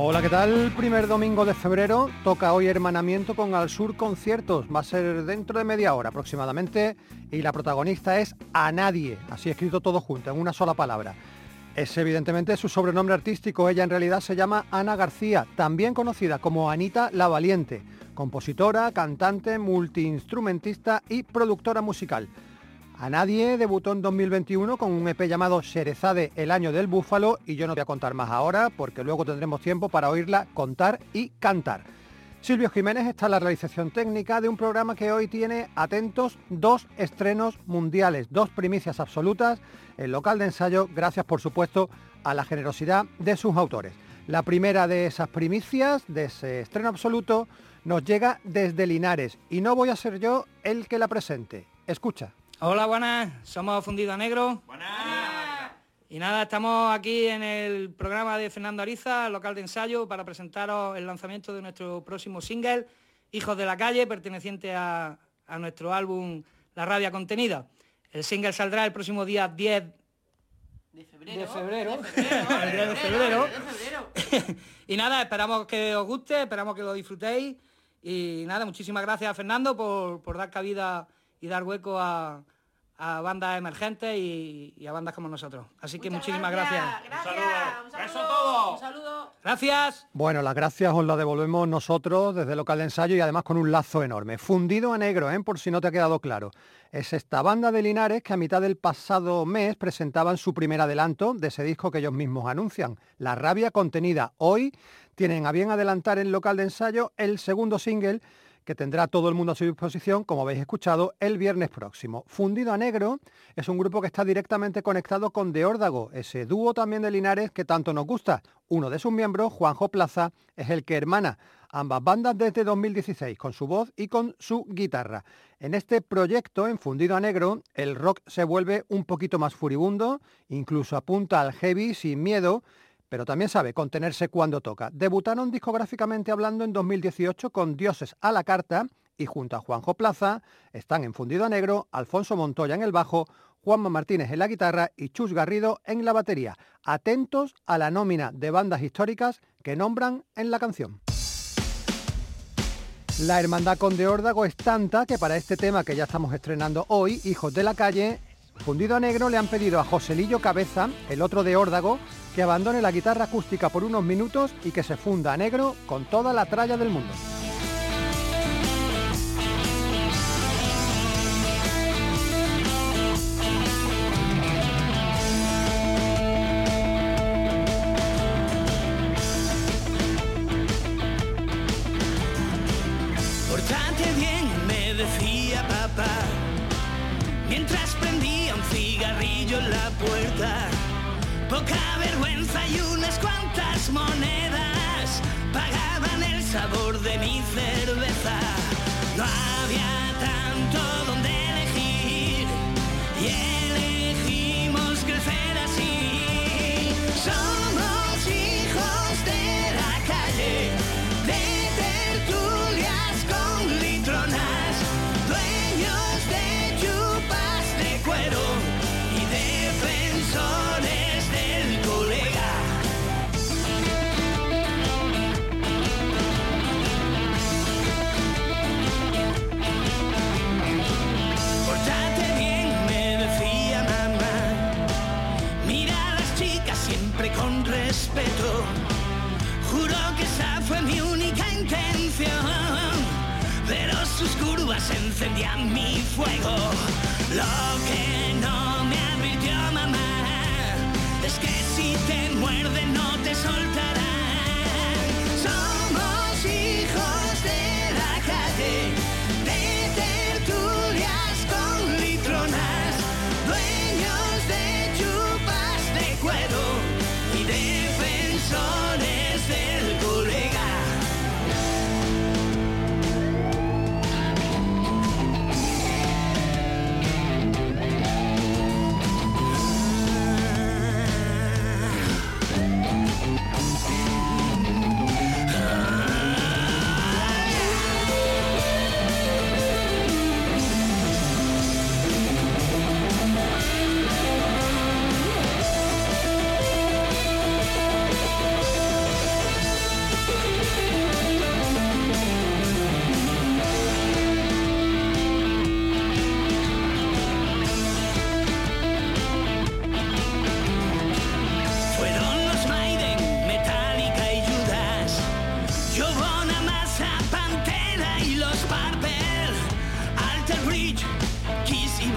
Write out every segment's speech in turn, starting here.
Hola, ¿qué tal? Primer domingo de febrero, toca hoy hermanamiento con Al Sur Conciertos. Va a ser dentro de media hora aproximadamente y la protagonista es A Nadie, así escrito todo junto, en una sola palabra. Es evidentemente su sobrenombre artístico, ella en realidad se llama Ana García, también conocida como Anita la Valiente, compositora, cantante, multiinstrumentista y productora musical. A nadie debutó en 2021 con un EP llamado Sherezade, el año del búfalo, y yo no voy a contar más ahora porque luego tendremos tiempo para oírla contar y cantar. Silvio Jiménez está en la realización técnica de un programa que hoy tiene, atentos, dos estrenos mundiales, dos primicias absolutas, el local de ensayo, gracias por supuesto a la generosidad de sus autores. La primera de esas primicias, de ese estreno absoluto, nos llega desde Linares y no voy a ser yo el que la presente. Escucha. Hola, buenas. Somos Fundido a Negro. Buenas. Y nada, estamos aquí en el programa de Fernando Ariza, local de ensayo, para presentaros el lanzamiento de nuestro próximo single, Hijos de la Calle, perteneciente a, nuestro álbum La Rabia Contenida. El single saldrá el próximo día 10 de febrero. De febrero. De febrero. de febrero. De febrero. y nada, esperamos que os guste, esperamos que lo disfrutéis. Y nada, muchísimas gracias a Fernando por, por dar cabida y dar hueco a, a bandas emergentes y, y, a bandas como nosotros. Así que Muchas muchísimas gracias. gracias. Gracias. Un saludo. Un saludo. Un saludo. Gracias. Bueno, las gracias os las devolvemos nosotros desde el local de ensayo y además con un lazo enorme. Fundido a negro, ¿eh? por si no te ha quedado claro. Es esta banda de Linares que a mitad del pasado mes presentaban su primer adelanto de ese disco que ellos mismos anuncian, La rabia contenida. Hoy tienen a bien adelantar en local de ensayo el segundo single que tendrá todo el mundo a su disposición, como habéis escuchado, el viernes próximo. Fundido a Negro es un grupo que está directamente conectado con De Órdago, ese dúo también de Linares que tanto nos gusta. Uno de sus miembros, Juanjo Plaza, es el que hermana ambas bandas desde 2016, con su voz y con su guitarra. En este proyecto, en Fundido a Negro, el rock se vuelve un poquito más furibundo, incluso apunta al heavy sin miedo, pero también sabe contenerse cuando toca. Debutaron discográficamente hablando en 2018 con Dioses a la Carta y junto a Juanjo Plaza están en Fundido a Negro, Alfonso Montoya en el bajo, Juanma Martínez en la guitarra y Chus Garrido en la batería. Atentos a la nómina de bandas históricas que nombran en la canción. La hermandad con de Órdago es tanta que para este tema que ya estamos estrenando hoy, Hijos de la Calle, Fundido a Negro le han pedido a Joselillo Cabeza, el otro de Órdago, que abandone la guitarra acústica por unos minutos y que se funda a negro con toda la tralla del mundo. Sus curvas encendían mi fuego. Lo que no me advirtió mamá es que si te muerden no te soltarán.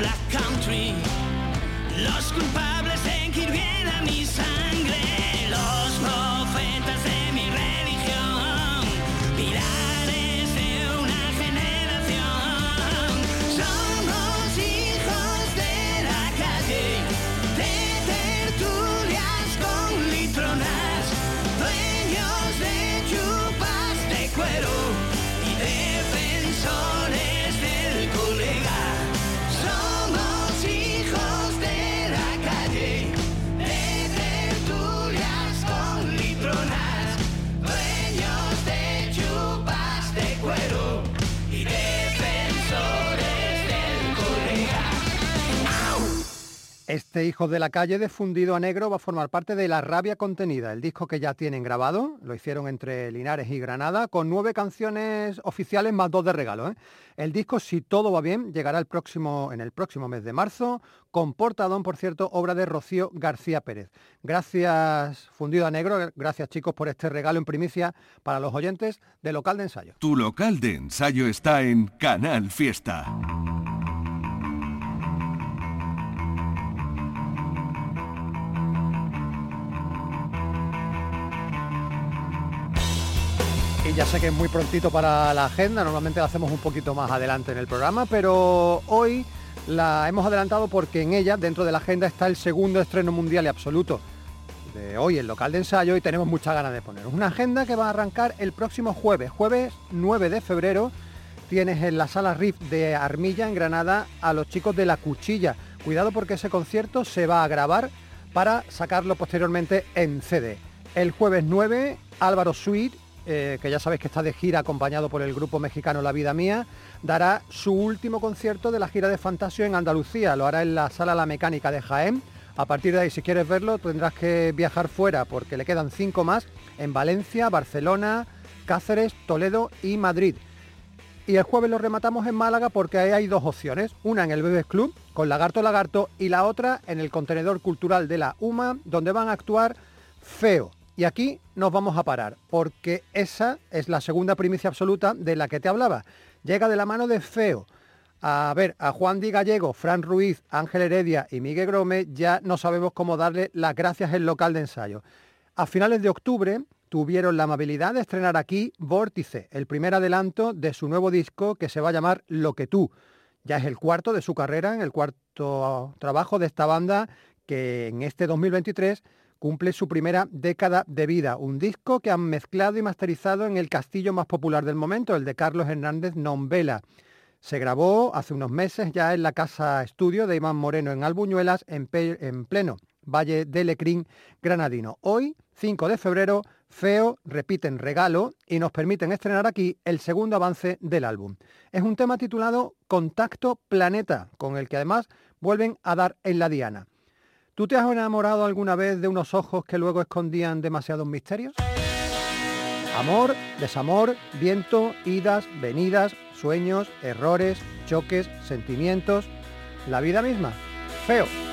black country. Los culpables en que a mi sangre, los Este hijo de la calle de fundido a negro va a formar parte de La Rabia Contenida, el disco que ya tienen grabado, lo hicieron entre Linares y Granada, con nueve canciones oficiales más dos de regalo. ¿eh? El disco, si todo va bien, llegará el próximo, en el próximo mes de marzo, con portadón, por cierto, obra de Rocío García Pérez. Gracias, fundido a negro, gracias chicos por este regalo en primicia para los oyentes de local de ensayo. Tu local de ensayo está en Canal Fiesta. Ya sé que es muy prontito para la agenda, normalmente la hacemos un poquito más adelante en el programa, pero hoy la hemos adelantado porque en ella, dentro de la agenda, está el segundo estreno mundial y absoluto de hoy, el local de ensayo, y tenemos muchas ganas de poner. Una agenda que va a arrancar el próximo jueves, jueves 9 de febrero, tienes en la sala RIF de Armilla, en Granada, a los chicos de La Cuchilla. Cuidado porque ese concierto se va a grabar para sacarlo posteriormente en CD. El jueves 9, Álvaro Suite eh, que ya sabéis que está de gira acompañado por el grupo mexicano La Vida Mía, dará su último concierto de la gira de Fantasio en Andalucía. Lo hará en la Sala La Mecánica de Jaén. A partir de ahí, si quieres verlo, tendrás que viajar fuera porque le quedan cinco más en Valencia, Barcelona, Cáceres, Toledo y Madrid. Y el jueves lo rematamos en Málaga porque ahí hay dos opciones. Una en el Bebes Club con Lagarto Lagarto y la otra en el contenedor cultural de la UMA donde van a actuar Feo. Y aquí nos vamos a parar, porque esa es la segunda primicia absoluta de la que te hablaba. Llega de la mano de Feo. A ver, a Juan Di Gallego, Fran Ruiz, Ángel Heredia y Miguel Grome ya no sabemos cómo darle las gracias en local de ensayo. A finales de octubre tuvieron la amabilidad de estrenar aquí Vórtice, el primer adelanto de su nuevo disco que se va a llamar Lo que tú. Ya es el cuarto de su carrera, el cuarto trabajo de esta banda que en este 2023 cumple su primera década de vida, un disco que han mezclado y masterizado en el castillo más popular del momento, el de Carlos Hernández Nombela. Se grabó hace unos meses ya en la casa estudio de Iván Moreno en Albuñuelas, en, en pleno Valle de Lecrín, granadino. Hoy, 5 de febrero, Feo repiten regalo y nos permiten estrenar aquí el segundo avance del álbum. Es un tema titulado Contacto Planeta, con el que además vuelven a dar en la diana. ¿Tú te has enamorado alguna vez de unos ojos que luego escondían demasiados misterios? Amor, desamor, viento, idas, venidas, sueños, errores, choques, sentimientos, la vida misma. Feo.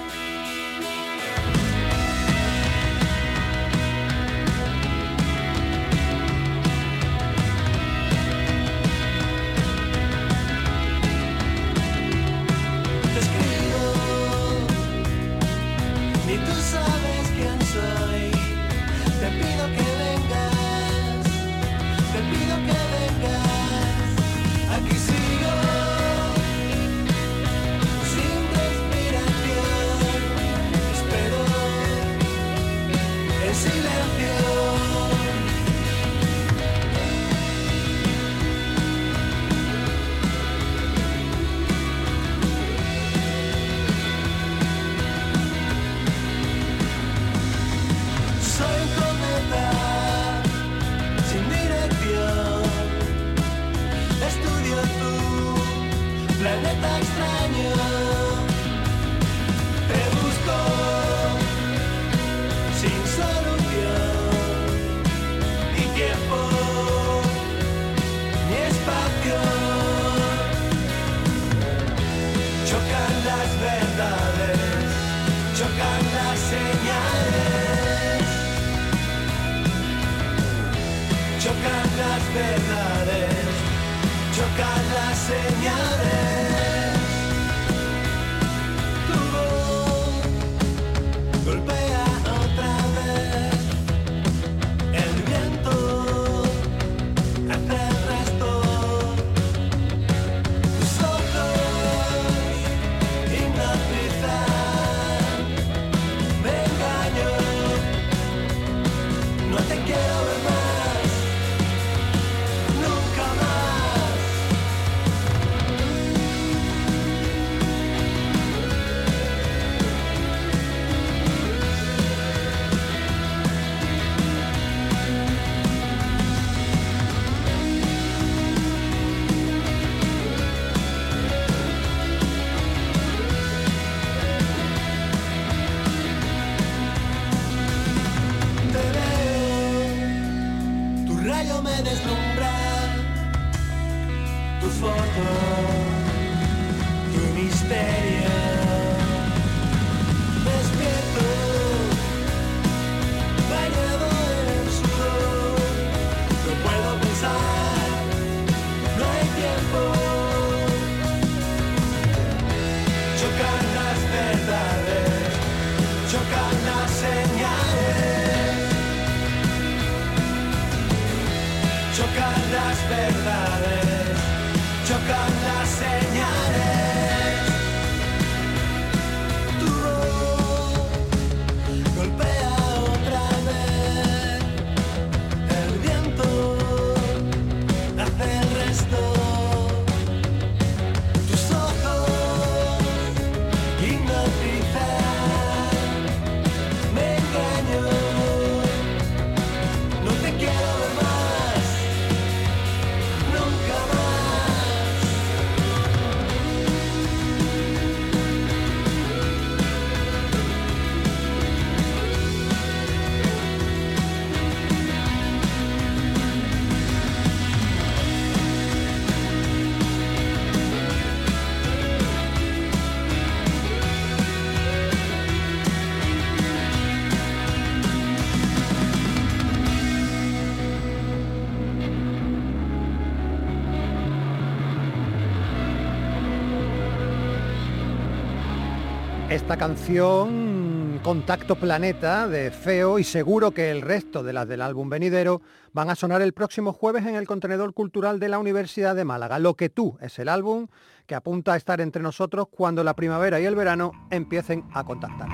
Esta canción, Contacto Planeta, de Feo, y seguro que el resto de las del álbum venidero van a sonar el próximo jueves en el contenedor cultural de la Universidad de Málaga. Lo que tú es el álbum que apunta a estar entre nosotros cuando la primavera y el verano empiecen a contactar.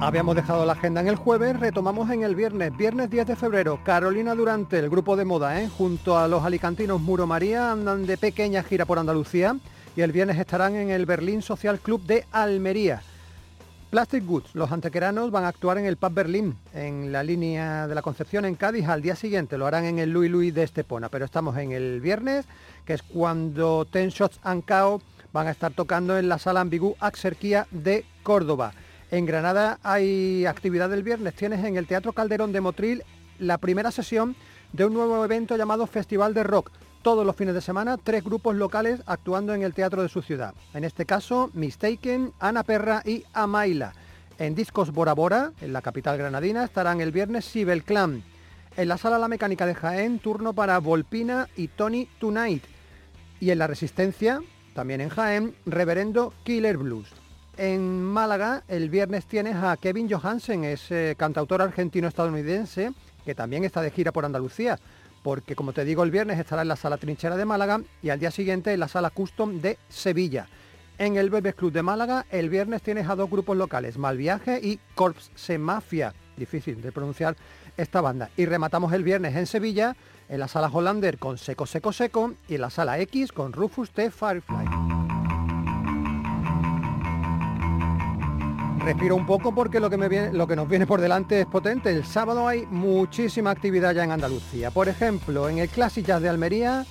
Habíamos dejado la agenda en el jueves, retomamos en el viernes, viernes 10 de febrero. Carolina Durante, el grupo de moda, ¿eh? junto a los alicantinos Muro María, andan de pequeña gira por Andalucía y el viernes estarán en el Berlín Social Club de Almería. Plastic Goods, los antequeranos van a actuar en el Pub Berlín, en la línea de la Concepción en Cádiz. Al día siguiente lo harán en el Louis Louis de Estepona, pero estamos en el viernes, que es cuando Ten Shots and Cao van a estar tocando en la sala Ambigú Axerquía de Córdoba. En Granada hay actividad del viernes, tienes en el Teatro Calderón de Motril la primera sesión de un nuevo evento llamado Festival de Rock. Todos los fines de semana, tres grupos locales actuando en el teatro de su ciudad. En este caso, Mistaken, Ana Perra y Amaila. En Discos Bora Bora, en la capital granadina, estarán el viernes Sibel Clan. En la Sala La Mecánica de Jaén, turno para Volpina y Tony Tonight. Y en La Resistencia, también en Jaén, Reverendo Killer Blues. En Málaga, el viernes tienes a Kevin Johansen, es eh, cantautor argentino-estadounidense, que también está de gira por Andalucía, porque como te digo, el viernes estará en la Sala Trinchera de Málaga y al día siguiente en la Sala Custom de Sevilla. En el Bebes Club de Málaga, el viernes tienes a dos grupos locales, Malviaje y Corps Mafia, difícil de pronunciar esta banda. Y rematamos el viernes en Sevilla, en la Sala Hollander con Seco Seco Seco y en la Sala X con Rufus T. Firefly. Respiro un poco porque lo que, nos viene por delante es potente. El sábado hay muchísima actividad ya en Andalucía. Por ejemplo, en el Classic Jazz de Almería,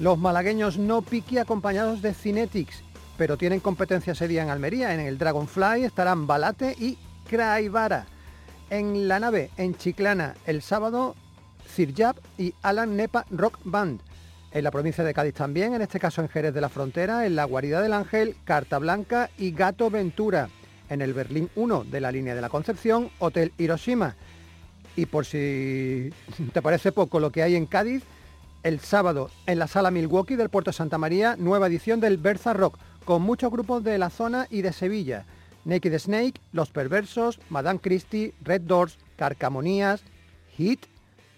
los malagueños No Piqui acompañados de Cinetics, pero tienen competencia ese día en Almería. En el Dragonfly estarán Balate y Craivara. En la nave, en Chiclana, el sábado, Cirjab y Alan Nepa Rock Band. En la provincia de Cádiz también, en este caso en Jerez de la Frontera, en la Guarida del Ángel, Carta Blanca y Gato Ventura en el Berlín 1 de la línea de la Concepción, Hotel Hiroshima. Y por si te parece poco lo que hay en Cádiz, el sábado en la sala Milwaukee del Puerto Santa María, nueva edición del Berza Rock, con muchos grupos de la zona y de Sevilla. Naked Snake, Los Perversos, Madame Christie, Red Doors, Carcamonías, Hit,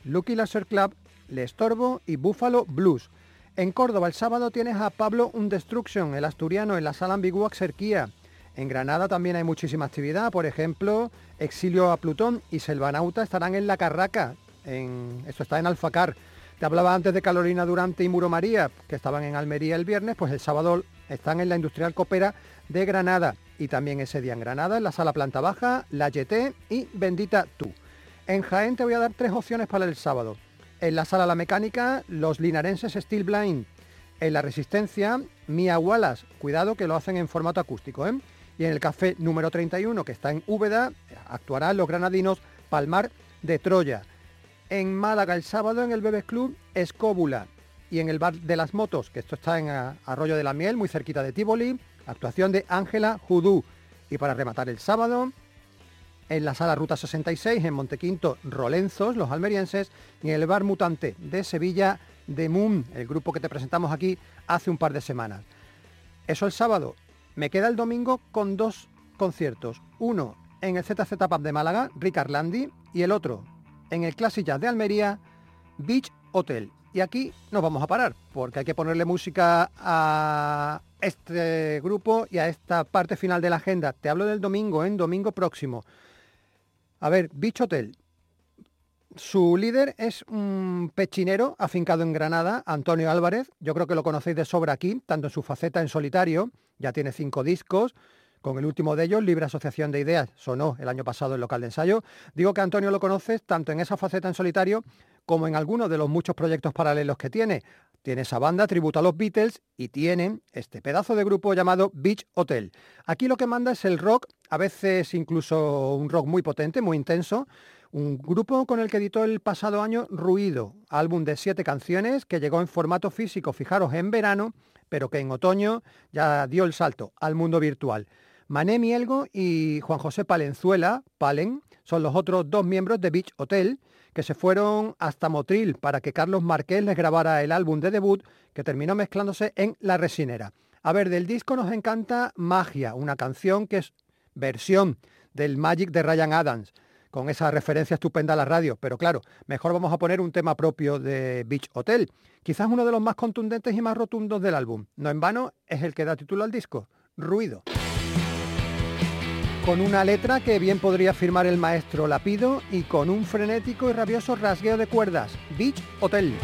Lucky Laser Club, Le Estorbo y Buffalo Blues. En Córdoba el sábado tienes a Pablo Undestruction, el asturiano, en la sala ambigua Xerquía. En Granada también hay muchísima actividad, por ejemplo, Exilio a Plutón y Selvanauta estarán en La Carraca, esto está en Alfacar. Te hablaba antes de Carolina Durante y Muro María, que estaban en Almería el viernes, pues el sábado están en la Industrial Copera de Granada y también ese día en Granada, en la Sala Planta Baja, La YT y Bendita Tú. En Jaén te voy a dar tres opciones para el sábado. En la Sala La Mecánica, los linarenses Steel Blind. En la Resistencia, Mia Wallace. Cuidado que lo hacen en formato acústico, ¿eh? Y en el café número 31 que está en Úbeda actuarán los granadinos Palmar de Troya. En Málaga el sábado en el Bebes Club Escóbula y en el Bar de las Motos, que esto está en Arroyo de la Miel, muy cerquita de Tívoli, actuación de Ángela Judú. Y para rematar el sábado, en la sala Ruta 66 en Montequinto, Rolenzos, los almerienses, y en el Bar Mutante de Sevilla, de Moon, el grupo que te presentamos aquí hace un par de semanas. Eso el sábado. Me queda el domingo con dos conciertos. Uno en el ZZ Pub de Málaga, Ricard Landi, y el otro en el Classic de Almería, Beach Hotel. Y aquí nos vamos a parar, porque hay que ponerle música a este grupo y a esta parte final de la agenda. Te hablo del domingo, en domingo próximo. A ver, Beach Hotel. Su líder es un pechinero afincado en Granada, Antonio Álvarez. Yo creo que lo conocéis de sobra aquí, tanto en su faceta en solitario, ya tiene cinco discos, con el último de ellos, Libre Asociación de Ideas, sonó el año pasado en local de ensayo. Digo que Antonio lo conoces tanto en esa faceta en solitario como en algunos de los muchos proyectos paralelos que tiene. Tiene esa banda tributo a los Beatles y tienen este pedazo de grupo llamado Beach Hotel. Aquí lo que manda es el rock, a veces incluso un rock muy potente, muy intenso, un grupo con el que editó el pasado año Ruido, álbum de siete canciones que llegó en formato físico, fijaros, en verano, pero que en otoño ya dio el salto al mundo virtual. Mané Mielgo y Juan José Palenzuela, Palen, son los otros dos miembros de Beach Hotel, que se fueron hasta Motril para que Carlos Marqués les grabara el álbum de debut, que terminó mezclándose en La Resinera. A ver, del disco nos encanta Magia, una canción que es versión del Magic de Ryan Adams, con esa referencia estupenda a la radio. Pero claro, mejor vamos a poner un tema propio de Beach Hotel, quizás uno de los más contundentes y más rotundos del álbum. No en vano es el que da título al disco, Ruido con una letra que bien podría firmar el maestro Lapido y con un frenético y rabioso rasgueo de cuerdas, Beach Hotel.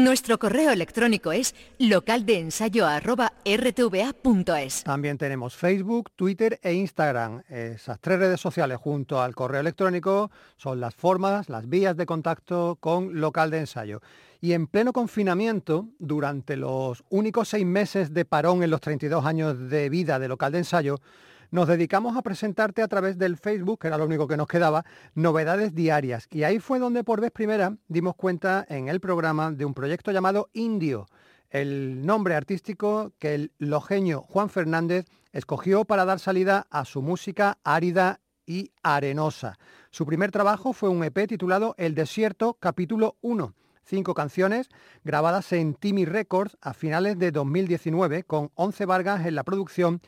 Nuestro correo electrónico es localdeensayo.rtva.es. También tenemos Facebook, Twitter e Instagram. Esas tres redes sociales junto al correo electrónico son las formas, las vías de contacto con local de ensayo. Y en pleno confinamiento, durante los únicos seis meses de parón en los 32 años de vida de local de ensayo, nos dedicamos a presentarte a través del Facebook, que era lo único que nos quedaba, novedades diarias. Y ahí fue donde por vez primera dimos cuenta en el programa de un proyecto llamado Indio, el nombre artístico que el lojeño Juan Fernández escogió para dar salida a su música árida y arenosa. Su primer trabajo fue un EP titulado El Desierto, capítulo 1 cinco canciones grabadas en Timmy Records a finales de 2019 con 11 Vargas en la producción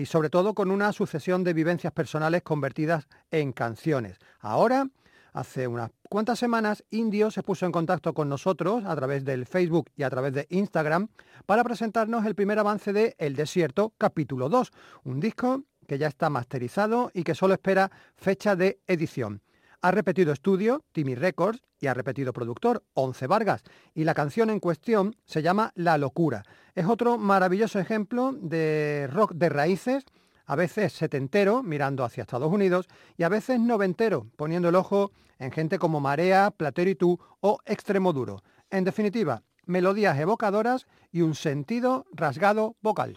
y sobre todo con una sucesión de vivencias personales convertidas en canciones. Ahora, hace unas cuantas semanas, Indio se puso en contacto con nosotros a través del Facebook y a través de Instagram para presentarnos el primer avance de El Desierto, capítulo 2, un disco que ya está masterizado y que solo espera fecha de edición. Ha repetido estudio, Timmy Records, y ha repetido productor, Once Vargas, y la canción en cuestión se llama La Locura. Es otro maravilloso ejemplo de rock de raíces, a veces setentero, mirando hacia Estados Unidos, y a veces noventero, poniendo el ojo en gente como Marea, Platero y tú o Extremo Duro. En definitiva, melodías evocadoras y un sentido rasgado vocal.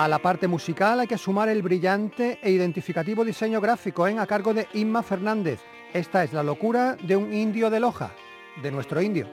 A la parte musical hay que sumar el brillante e identificativo diseño gráfico en a cargo de Inma Fernández. Esta es la locura de un indio de Loja, de nuestro indio.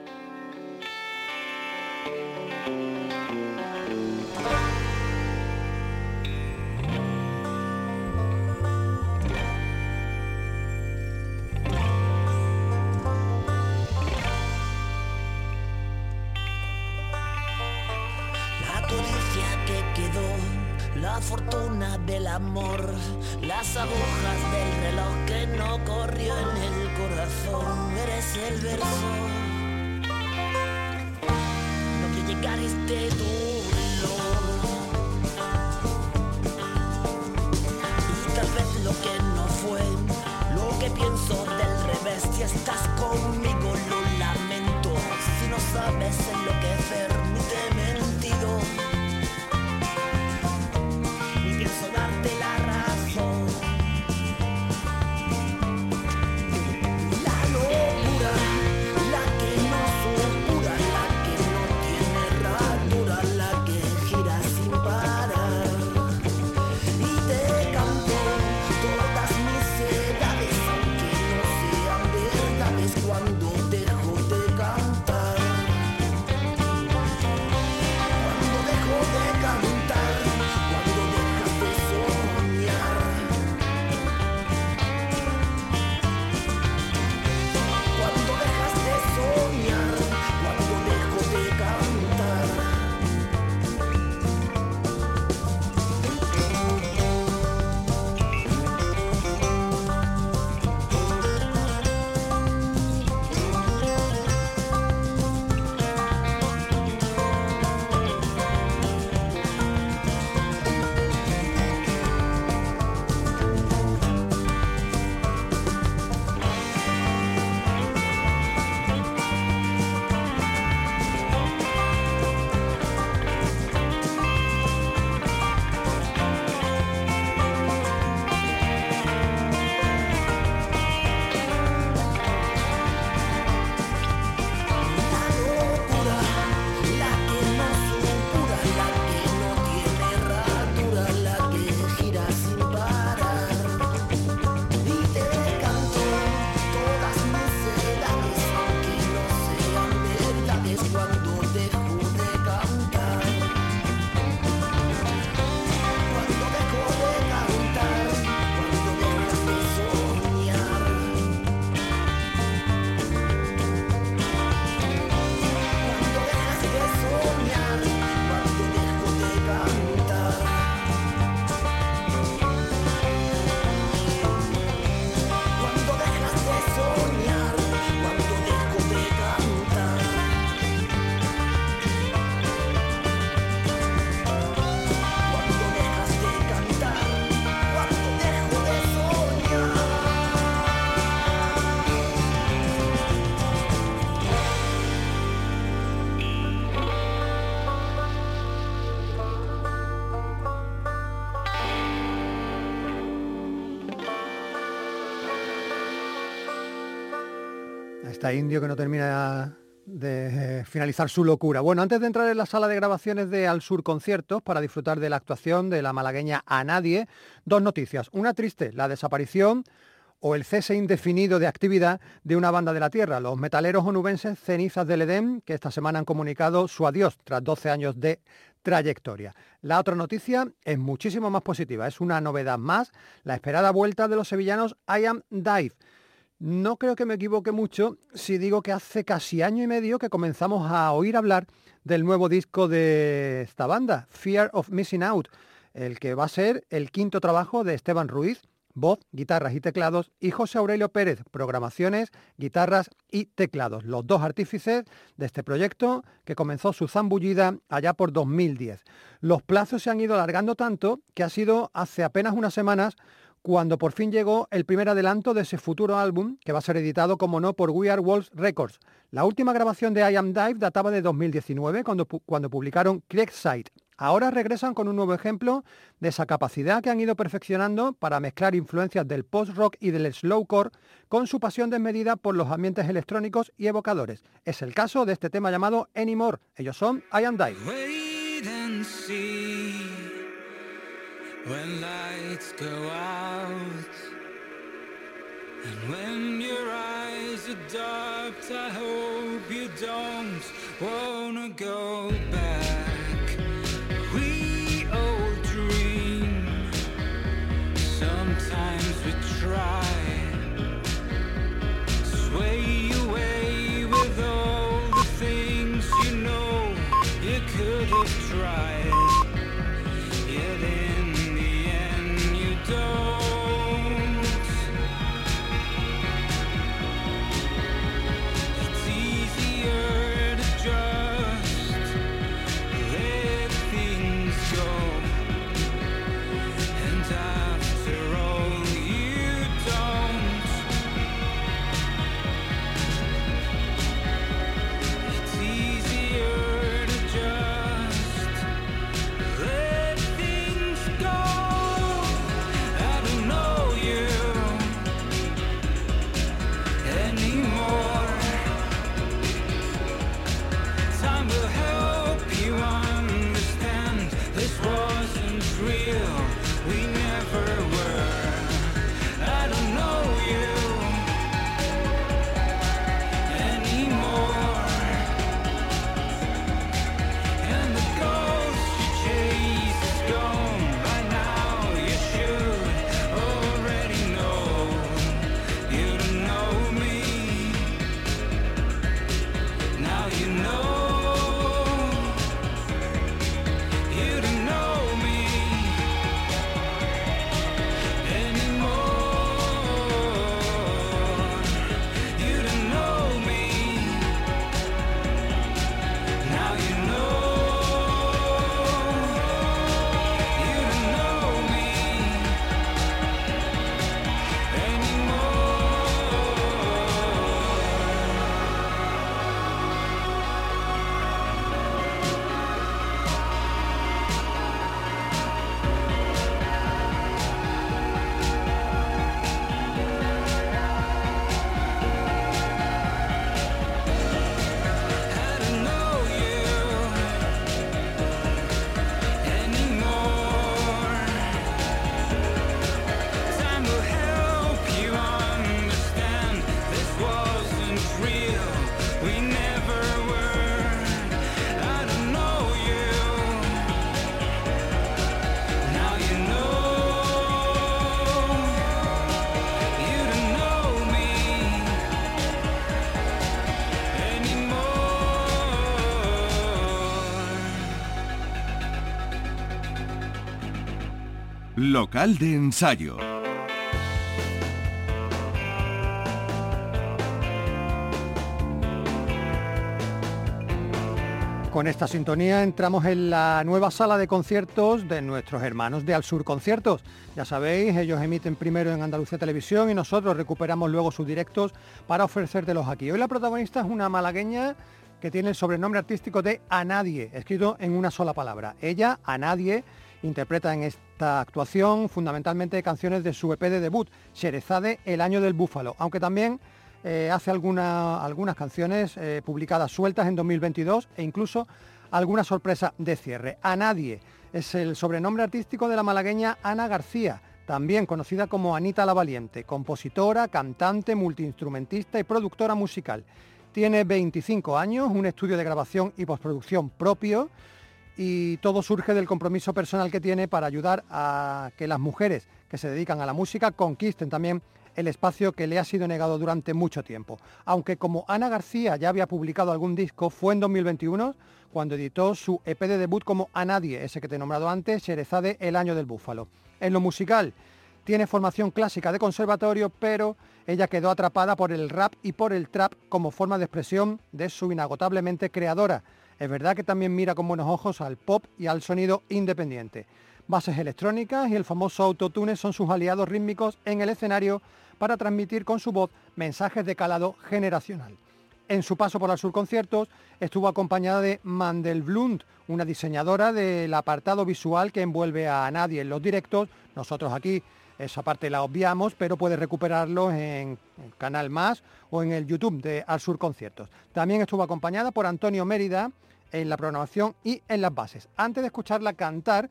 Está indio que no termina de eh, finalizar su locura. Bueno, antes de entrar en la sala de grabaciones de Al Sur Conciertos para disfrutar de la actuación de la malagueña A Nadie, dos noticias. Una triste, la desaparición o el cese indefinido de actividad de una banda de la tierra, los metaleros onubenses Cenizas del Edén, que esta semana han comunicado su adiós tras 12 años de trayectoria. La otra noticia es muchísimo más positiva, es una novedad más, la esperada vuelta de los sevillanos I Am Dive. No creo que me equivoque mucho si digo que hace casi año y medio que comenzamos a oír hablar del nuevo disco de esta banda, Fear of Missing Out, el que va a ser el quinto trabajo de Esteban Ruiz, voz, guitarras y teclados, y José Aurelio Pérez, programaciones, guitarras y teclados, los dos artífices de este proyecto que comenzó su zambullida allá por 2010. Los plazos se han ido alargando tanto que ha sido hace apenas unas semanas cuando por fin llegó el primer adelanto de ese futuro álbum que va a ser editado, como no, por We Are Wolves Records. La última grabación de I Am Dive databa de 2019, cuando, cuando publicaron Creekside. Ahora regresan con un nuevo ejemplo de esa capacidad que han ido perfeccionando para mezclar influencias del post-rock y del slowcore con su pasión desmedida por los ambientes electrónicos y evocadores. Es el caso de este tema llamado Anymore. Ellos son I Am Dive. When lights go out and when your eyes are dark. I hope you don't wanna go Local de ensayo. Con esta sintonía entramos en la nueva sala de conciertos de nuestros hermanos de Al Sur Conciertos. Ya sabéis, ellos emiten primero en Andalucía Televisión y nosotros recuperamos luego sus directos para ofrecértelos aquí. Hoy la protagonista es una malagueña que tiene el sobrenombre artístico de A Nadie, escrito en una sola palabra. Ella, A Nadie, interpreta en esta actuación fundamentalmente canciones de su EP de debut, Sherezade, El Año del Búfalo, aunque también eh, hace alguna- algunas canciones eh, publicadas sueltas en 2022 e incluso alguna sorpresa de cierre. A nadie es el sobrenombre artístico de la malagueña Ana García, también conocida como Anita la Valiente, compositora, cantante, multiinstrumentista y productora musical. Tiene 25 años, un estudio de grabación y postproducción propio y todo surge del compromiso personal que tiene para ayudar a que las mujeres que se dedican a la música conquisten también el espacio que le ha sido negado durante mucho tiempo. Aunque como Ana García ya había publicado algún disco, fue en 2021 cuando editó su EP de debut como A Nadie, ese que te he nombrado antes, Sherezade, El Año del Búfalo. En lo musical, tiene formación clásica de conservatorio, pero ella quedó atrapada por el rap y por el trap como forma de expresión de su inagotablemente creadora. Es verdad que también mira con buenos ojos al pop y al sonido independiente. Bases electrónicas y el famoso autotune son sus aliados rítmicos en el escenario para transmitir con su voz mensajes de calado generacional. En su paso por Sur Conciertos estuvo acompañada de Mandel Blunt, una diseñadora del apartado visual que envuelve a nadie en los directos. Nosotros aquí esa parte la obviamos, pero puedes recuperarlo en el Canal Más o en el YouTube de Al Sur Conciertos. También estuvo acompañada por Antonio Mérida en la programación y en las bases. Antes de escucharla cantar,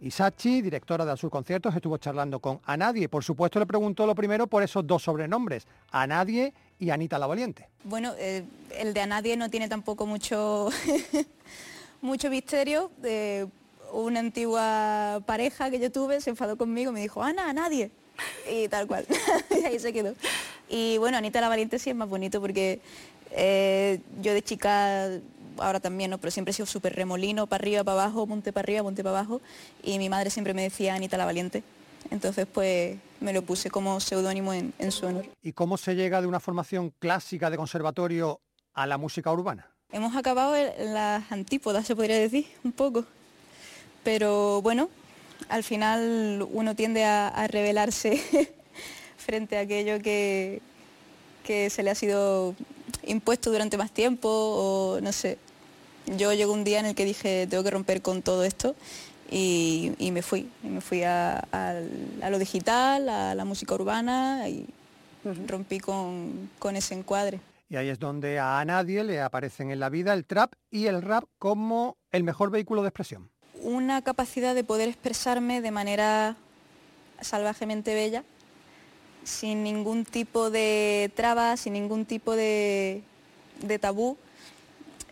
Isachi, directora de Sur Conciertos, estuvo charlando con A Nadie. Por supuesto le preguntó lo primero por esos dos sobrenombres, A Nadie y Anita la Valiente. Bueno, eh, el de a nadie no tiene tampoco mucho, mucho misterio. Eh, una antigua pareja que yo tuve se enfadó conmigo, me dijo, Ana, a nadie. Y tal cual. y ahí se quedó. Y bueno, Anita la Valiente sí es más bonito porque eh, yo de chica, ahora también, ¿no? pero siempre he sido súper remolino, para arriba, para abajo, monte para arriba, monte para abajo. Y mi madre siempre me decía Anita la Valiente. Entonces pues me lo puse como seudónimo en, en su honor. ¿Y cómo se llega de una formación clásica de conservatorio a la música urbana? Hemos acabado en las antípodas, se podría decir, un poco. Pero bueno, al final uno tiende a, a rebelarse frente a aquello que, que se le ha sido impuesto durante más tiempo o no sé. Yo llegó un día en el que dije, tengo que romper con todo esto y, y me fui. Y me fui a, a- a lo digital, a la música urbana y rompí con, con ese encuadre. Y ahí es donde a nadie le aparecen en la vida el trap y el rap como el mejor vehículo de expresión. una capacidad de poder expresarme de manera salvajemente bella, sin ningún tipo de traba, sin ningún tipo de, de tabú.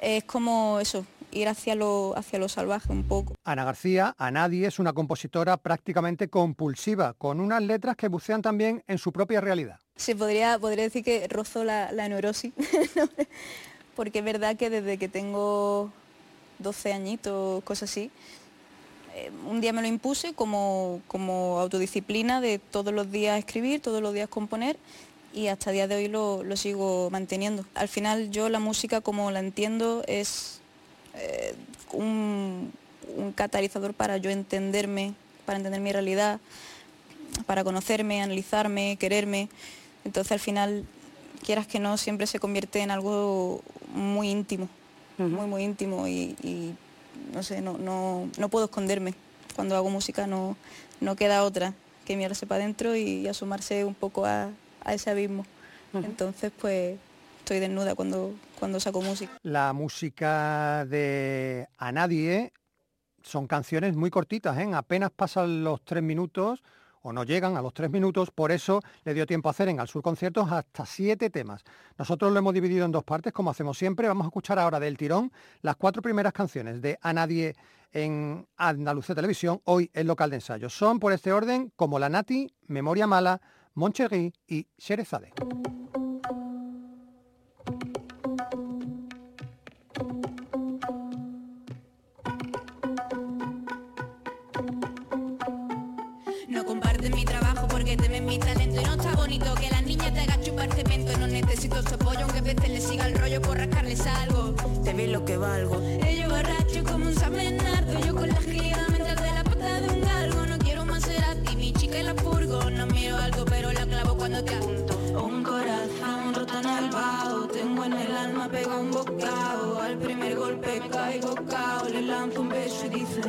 Es como eso, ir hacia lo, hacia lo salvaje un poco. Ana García, a nadie, es una compositora prácticamente compulsiva, con unas letras que bucean también en su propia realidad. Se podría, podría decir que rozo la, la neurosis, porque es verdad que desde que tengo 12 añitos, cosas así, eh, un día me lo impuse como, como autodisciplina de todos los días escribir, todos los días componer y hasta el día de hoy lo, lo sigo manteniendo. Al final yo la música como la entiendo es eh, un, un catalizador para yo entenderme, para entender mi realidad, para conocerme, analizarme, quererme. Entonces al final, quieras que no, siempre se convierte en algo muy íntimo, muy, muy íntimo y, y, no sé, no, no, no puedo esconderme. Cuando hago música no, no queda otra que mirarse para adentro y, asomarse un poco a, a ese abismo. Entonces pues estoy desnuda cuando, cuando saco música. La música de A Nadie son canciones muy cortitas, ¿eh? apenas pasan los tres minutos o no llegan a los tres minutos, por eso le dio tiempo a hacer en Al Sur Conciertos hasta siete temas. Nosotros lo hemos dividido en dos partes, como hacemos siempre. Vamos a escuchar ahora del tirón las cuatro primeras canciones de A Nadie en Andalucía Televisión, hoy el local de ensayo. Son por este orden como La Nati, Memoria Mala, Moncherry y Sherezade. No compartes mi trabajo porque temes mi talento y no está bonito que las niñas te hagan chupar cemento. No necesito su apoyo aunque a veces le siga el rollo por rascarles algo. Te ves lo que valgo. Ellos borracho como un San Bernardo, yo con la gira mientras de la pata de un galgo. No quiero más ser a ti, mi chica y la furgo. No miro algo un corazón roto en el vaho, tengo en el alma pegado un bocado. Al primer golpe caigo cao, le lanzo un beso y dice.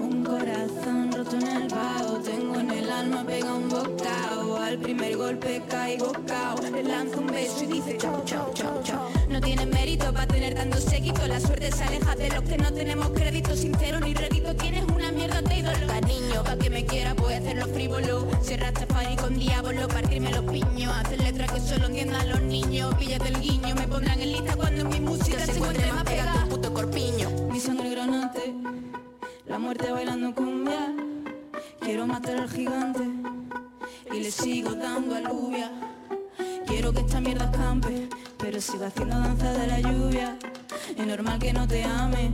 Un corazón roto en el vaho, tengo en el alma pegado un bocado. Al primer golpe caigo cao, le lanzo un beso y dice chao, chao, chao, chao. No tiene mérito para tener tanto séquito, la suerte se aleja de los que no tenemos crédito sincero ni redito. Tienes una mierda de ídolo, cariño, pa' que me quiera lo frívolo. Cerrar safari con diablo, partirme los piños. Hacer letras que solo entiendan los niños. Píllate el guiño, me pondrán en lista cuando mi música se, se encuentre más pega tu puto corpiño. Mi sangre granate, la muerte bailando cumbia. Quiero matar al gigante y le sigo dando alubia Quiero que esta mierda campe, pero sigo haciendo danza de la lluvia. Es normal que no te ame,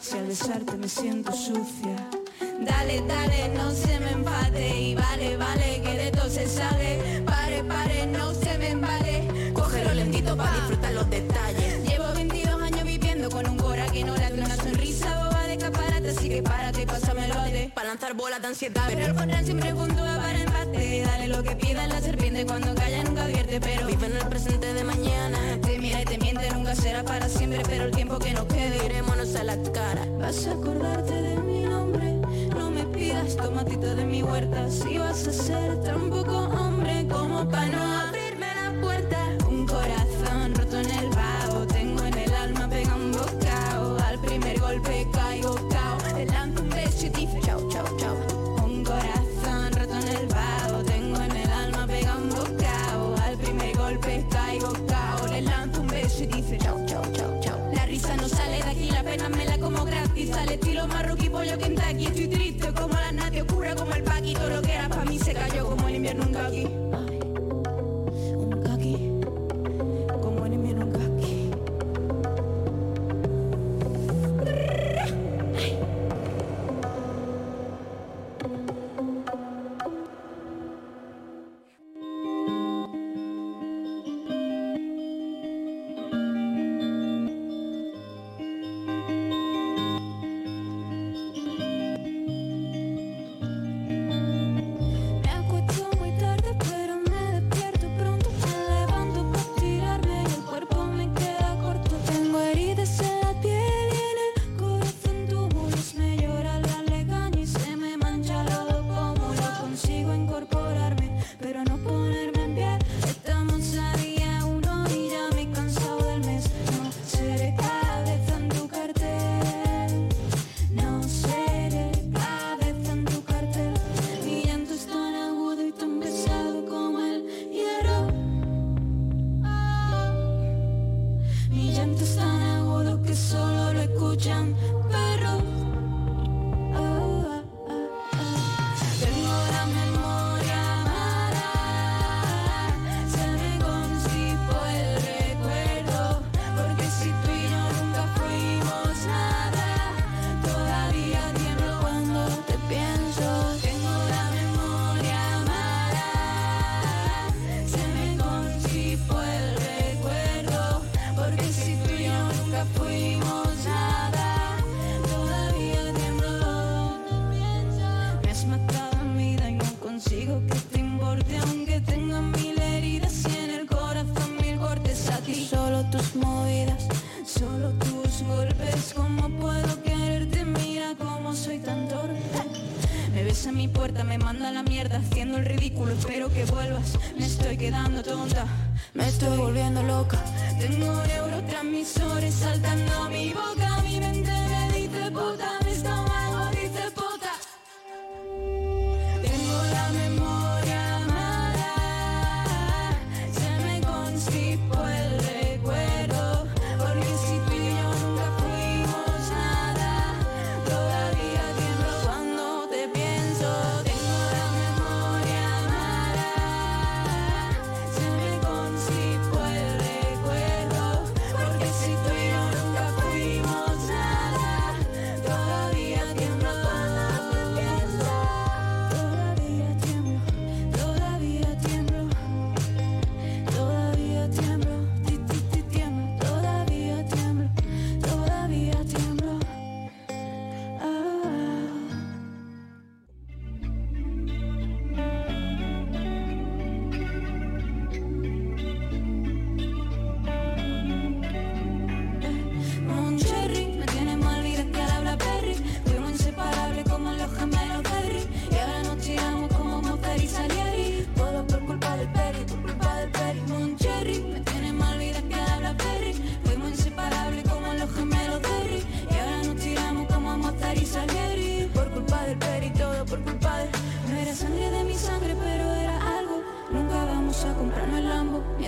si al besarte me siento sucia. Dale, dale, no se me enfade. Y vale, vale, que de todo se sabe. Pare, pare, no se me embale Cógelo lentito para disfrutar los detalles. Llevo 22 años viviendo con un cora que no late Una sonrisa boba de escaparate. Así que párate y pásamelo de Para lanzar bolas de ansiedad. Pero el contra siempre puntúa para empate. Dale lo que pida la serpiente Cuando calla nunca advierte Pero vive en el presente de mañana. Te mira y te miente, nunca será para siempre Pero el tiempo que nos quede Irémonos a la cara. Vas a acordarte de mi nombre huertas, tomatito de mi huerta. Si vas a ser tan poco hombre como para no abrirme la puerta.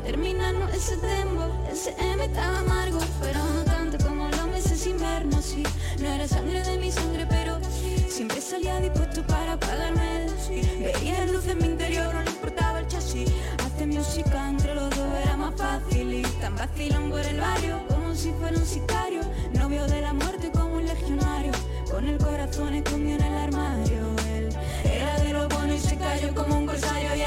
Terminando ese tempo, ese M estaba amargo, pero no tanto como los meses inviernos, sí. No era sangre de mi sangre, pero siempre salía dispuesto para pagarme. Veía luz en mi interior, no le importaba el chasis. Hacer música entre los dos era más fácil y tan vacilón por el barrio como si fuera un sicario. Novio de la muerte como un legionario, con el corazón escondido en el armario. Él era de lo bueno y se cayó como un corsario. ¿Y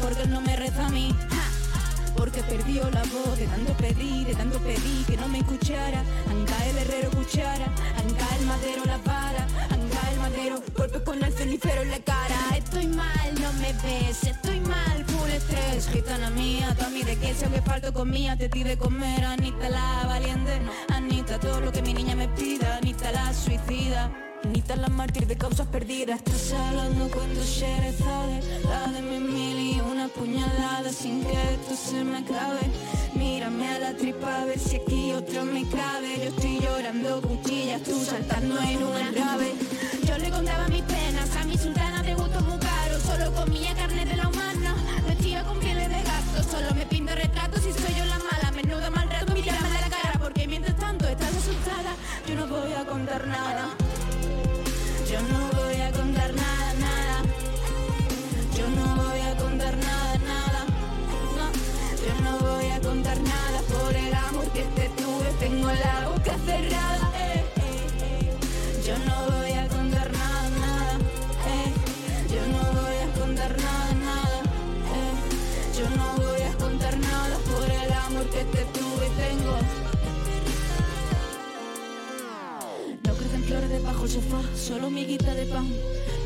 Porque no me reza a mí. Porque perdió la voz de tanto pedir, de tanto pedir que no me escuchara. Anca el herrero cuchara, anca el madero la vara, anca el madero golpes con el cenicero en la cara. Estoy mal, no me ves, estoy mal, full estrés. Gitana mía, tú a mí de que se me falto comida, te di de comer, Anita la valiente. Anita, todo lo que mi niña me pida, Anita la suicida. Anita la mártir de causas perdidas. Estás hablando cuando Sherezade Dame mil y una puñalada Sin que esto se me acabe. Mírame a la tripa a ver si aquí otro me cabe. Yo estoy llorando cuchillas Tú saltando en una nave Yo le contaba mis penas A mi sultana de gusto muy caro. Solo comía carne de la humana Vestía con pieles de gato Solo me pinto retratos y soy yo la mala. Menudo mal rato mírame a la cara Porque mientras tanto estás asustada. Yo no voy a contar nada Tengo la boca cerrada. eh, eh, eh. Yo no voy solo miguita de pan.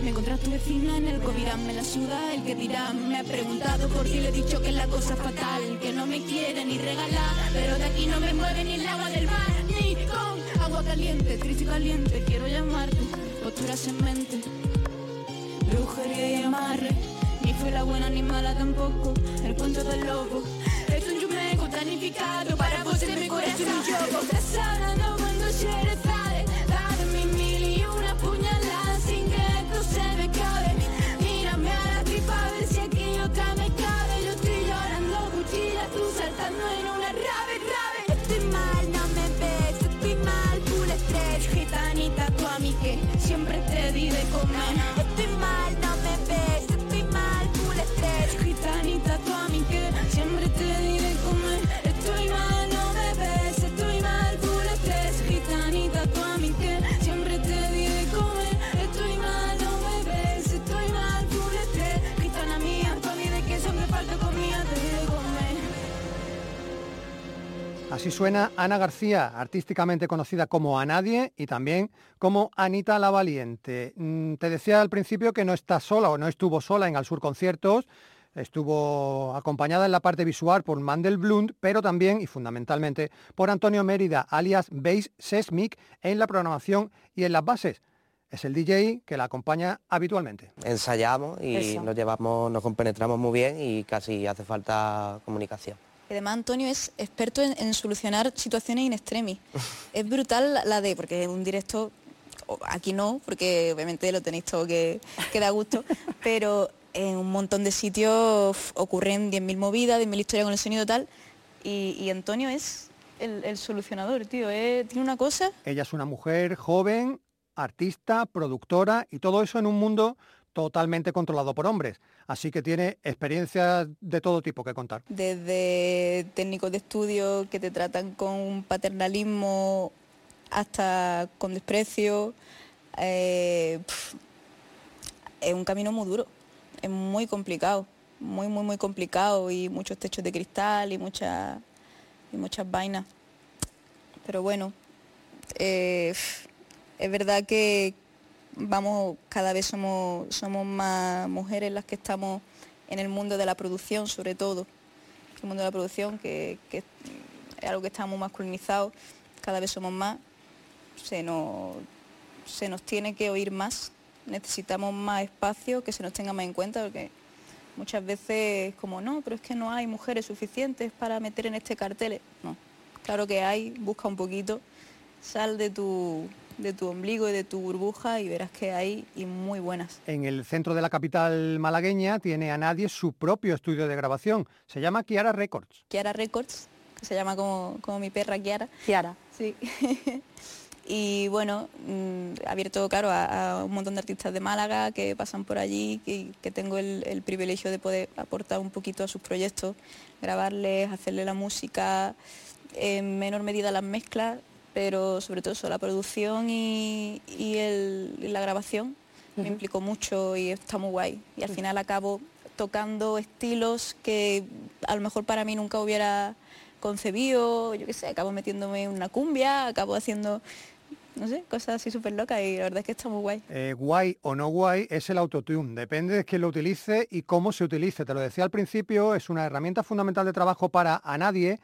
Me encontré tu vecina en el Covirán, me la suda el que dirá. Me ha preguntado por ti, le he dicho que la cosa fatal, que no me quiere ni regalar. Pero de aquí no me mueve ni el agua del mar, ni con agua caliente, triste y caliente. Quiero llamarte, posturas en mente, brujería y amarre. Ni fue la buena ni mala tampoco, el cuento del lobo. Es un yumeco planificado para vos en mi corazón yo. Hablando cuando comer. Estoy mal, no me ves, estoy mal, full estrés. Gitanita, tú a mí que siempre te di de comer. Estoy mal, no me ves, estoy mal, full estrés. Gitanita, tú a mí que siempre te di de comer. Estoy mal, no me ves, estoy mal, full estrés. Gitana mía, tú a mí de que siempre falta comida, te di de comer. Así suena Ana García, artísticamente conocida como A Nadie y también como Anita la Valiente. Mm, Te decía al principio que no está sola o no estuvo sola en Al Sur Conciertos, estuvo acompañada en la parte visual por Mandel Blunt, pero también y fundamentalmente por Antonio Mérida, alias Bass Sesmic, en la programación y en las bases. Es el DJ que la acompaña habitualmente. Ensayamos y Eso. nos llevamos, nos compenetramos muy bien y casi hace falta comunicación. Además Antonio es experto en, en solucionar situaciones in extremis. es brutal la- de, porque es un directo, aquí no, porque obviamente lo tenéis todo que, que da gusto, pero en un montón de sitios ocurren 10.000 movidas, 10.000 historias con el sonido tal, y, y Antonio es el, el solucionador, tío. es- tiene una cosa Ella es una mujer joven, artista, productora y todo eso en un mundo totalmente controlado por hombres. Así que tiene experiencias de todo tipo que contar. desde técnicos de estudio que te tratan con un paternalismo hasta con desprecio. eh, es un camino muy duro, es muy complicado, muy, muy, muy complicado y muchos techos de cristal y muchas, y muchas vainas. Pero bueno, eh, es verdad que vamos, cada vez somos, somos más mujeres las que estamos en el mundo de la producción, sobre todo. El mundo de la producción, que, que es algo que está muy masculinizado, cada vez somos más, se nos, se nos tiene que oír más, necesitamos más espacio, que se nos tenga más en cuenta, porque muchas veces es como, no, pero es que no hay mujeres suficientes para meter en este cartel. No, claro que hay, busca un poquito, sal de tu, de tu ombligo y de tu burbuja y verás que hay y muy buenas. En el centro de la capital malagueña tiene a nadie su propio estudio de grabación. Se llama Kiara Records. Kiara Records, que se llama como, como mi perra Kiara. Kiara. Sí. y bueno, mm, abierto, claro, a, a un montón de artistas de Málaga que pasan por allí, que, que tengo el, el privilegio de poder aportar un poquito a sus proyectos, grabarles, hacerle la música, en menor medida las mezclas, pero sobre todo eso, la producción y, y el- y la grabación me implicó mucho y está muy guay. Y al final acabo tocando estilos que a lo mejor para mí nunca hubiera concebido, yo qué sé, acabo metiéndome en una cumbia, acabo haciendo, no sé, cosas así súper locas y la verdad es que está muy guay. Eh, guay o no guay es el autotune, depende de quién lo utilice y cómo se utilice. Te lo decía al principio, es una herramienta fundamental de trabajo para a nadie,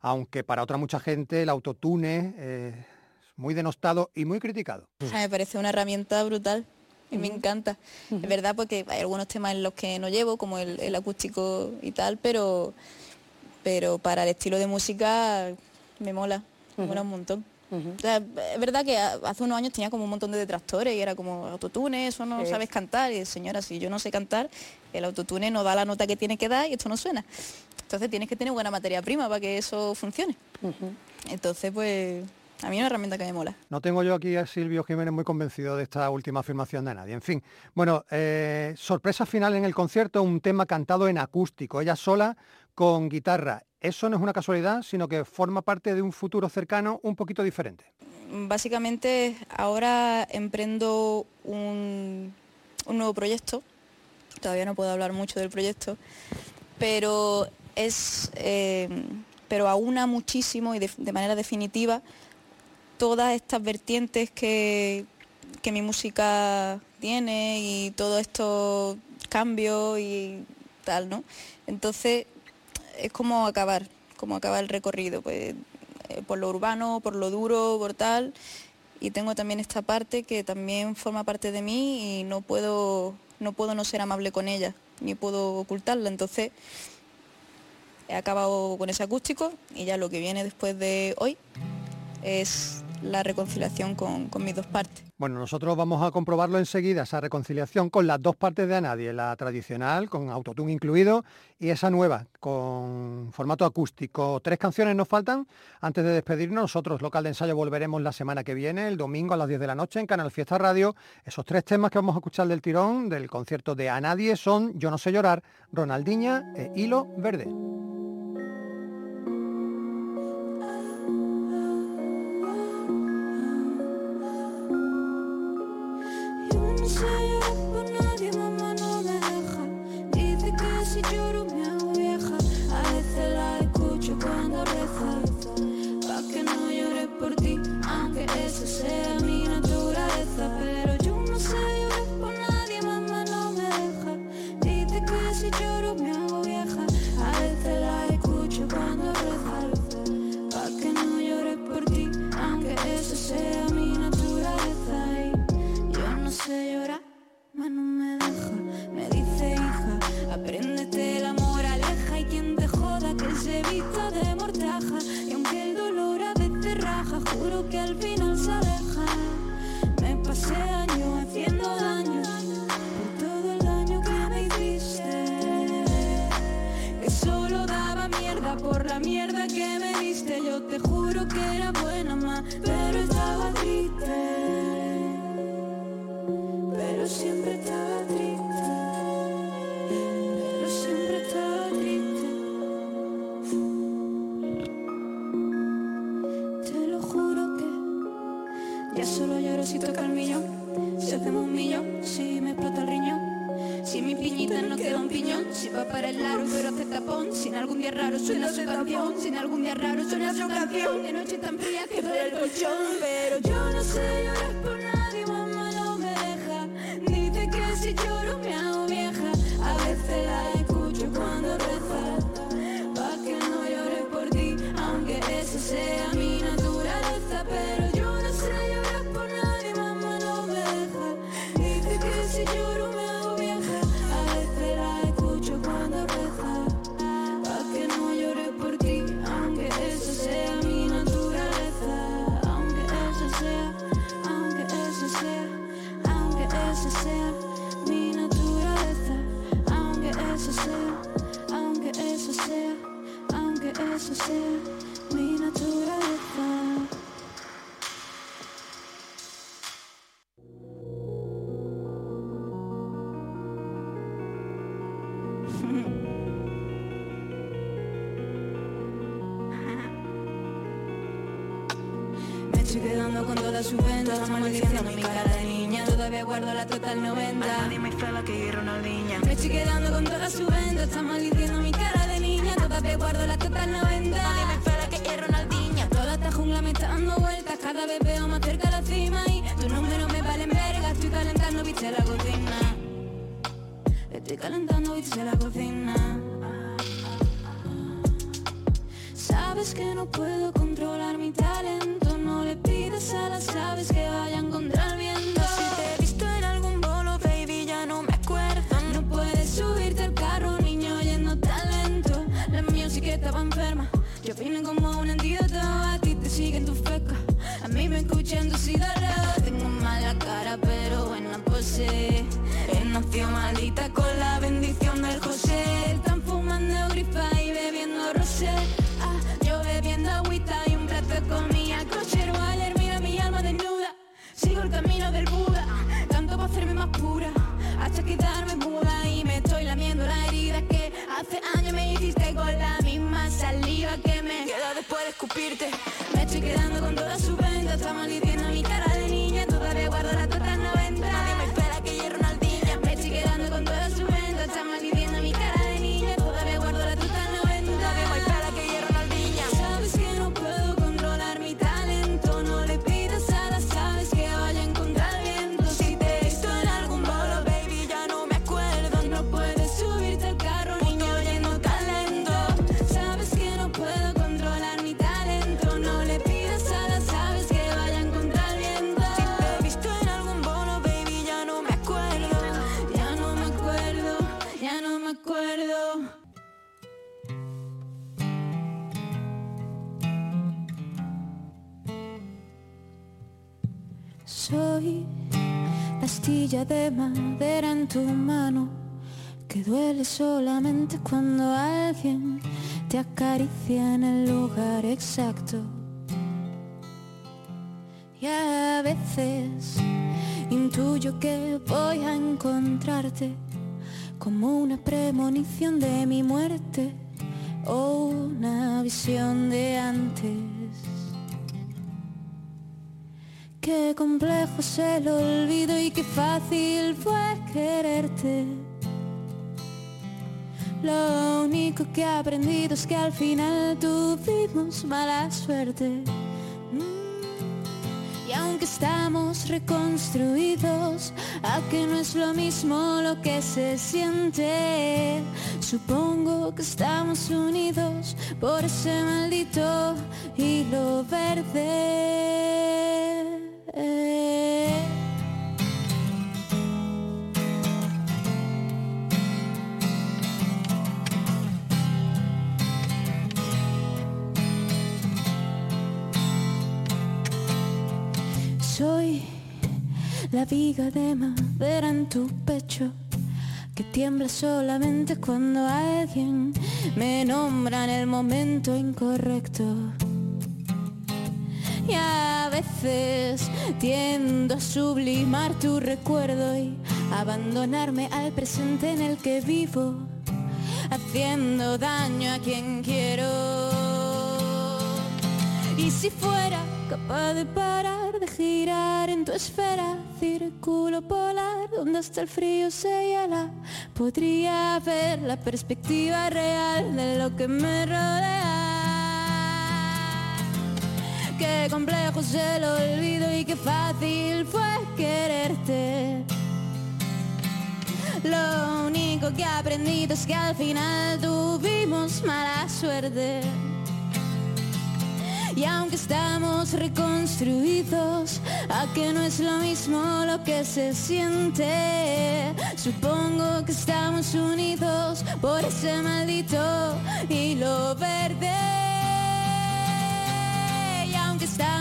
aunque para otra mucha gente el autotune eh, es muy denostado y muy criticado. O sea, me parece una herramienta brutal y me encanta. Es verdad porque hay algunos temas en los que no llevo, como el, el acústico y tal, pero, pero para el estilo de música me mola, me mola un montón. O sea, es verdad que a- hace unos años tenía como un montón de detractores y era como autotune, eso no Sí. sabes cantar. Y señora, si yo no sé cantar, el autotune no da la nota que tiene que dar y esto no suena. Entonces tienes que tener buena materia prima para que eso funcione. Entonces, pues, a mí es una herramienta que me mola. No tengo yo aquí a Silvio Jiménez muy convencido de esta última afirmación de nadie. En fin, bueno, eh, sorpresa final en el concierto, un tema cantado en acústico, ella sola con guitarra. Eso no es una casualidad, sino que forma parte de un futuro cercano un poquito diferente. Básicamente ahora emprendo un, un nuevo proyecto. Todavía no puedo hablar mucho del proyecto, pero es eh, pero aúna muchísimo y de, manera definitiva todas estas vertientes que, que mi música tiene y todos estos cambios y tal, ¿no? Entonces es como acabar, como acabar el recorrido, pues eh, por lo urbano, por lo duro, por tal. Y tengo también esta parte que también forma parte de mí y no puedo, no puedo no ser amable con ella, ni puedo ocultarla. Entonces he acabado con ese acústico y ya lo que viene después de hoy es la reconciliación con, con mis dos partes. Bueno, nosotros vamos a comprobarlo enseguida, esa reconciliación con las dos partes de A Nadie, la tradicional, con autotune incluido, y esa nueva, con formato acústico. Tres canciones nos faltan. Antes de despedirnos, nosotros, local de ensayo, volveremos la semana que viene, el domingo a las 10 de la noche, en Canal Fiesta Radio. Esos tres temas que vamos a escuchar del tirón del concierto de A Nadie son Yo no sé llorar, Ronaldiña e Hilo Verde. Aunque esa va para el largo pero hace tapón. Sin algún día raro suena su canción Sin algún día raro suena su canción. De noche tan fría que duele el colchón Pero yo no sé llorar por saliva que me queda después de escupirte. Me de madera en tu mano que duele solamente cuando alguien te acaricia en el lugar exacto. Y a veces intuyo que voy a encontrarte como una premonición de mi muerte o una visión de antes. Qué complejo es el olvido y qué fácil fue quererte. Lo único que he aprendido es que al final tuvimos mala suerte. Mm. Y aunque estamos reconstruidos, a que no es lo mismo lo que se siente. Supongo que estamos unidos por ese maldito hilo verde. Soy la viga de madera en tu pecho que tiembla solamente cuando alguien me nombra en el momento incorrecto. Y a veces tiendo a sublimar tu recuerdo y abandonarme al presente en el que vivo, haciendo daño a quien quiero. Y si fuera capaz de parar, de girar en tu esfera, círculo polar, donde hasta el frío se hiela, podría ver la perspectiva real de lo que me rodea. Qué complejo es el olvido y qué fácil fue quererte. Lo único que he aprendido es que al final tuvimos mala suerte. Y aunque estamos reconstruidos, a que no es lo mismo lo que se siente. Supongo que estamos unidos por ese maldito hilo verde.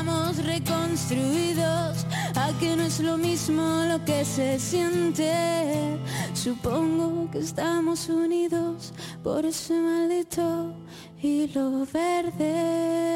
Estamos reconstruidos, a que no es lo mismo lo que se siente. Supongo que estamos unidos por ese maldito hilo verde.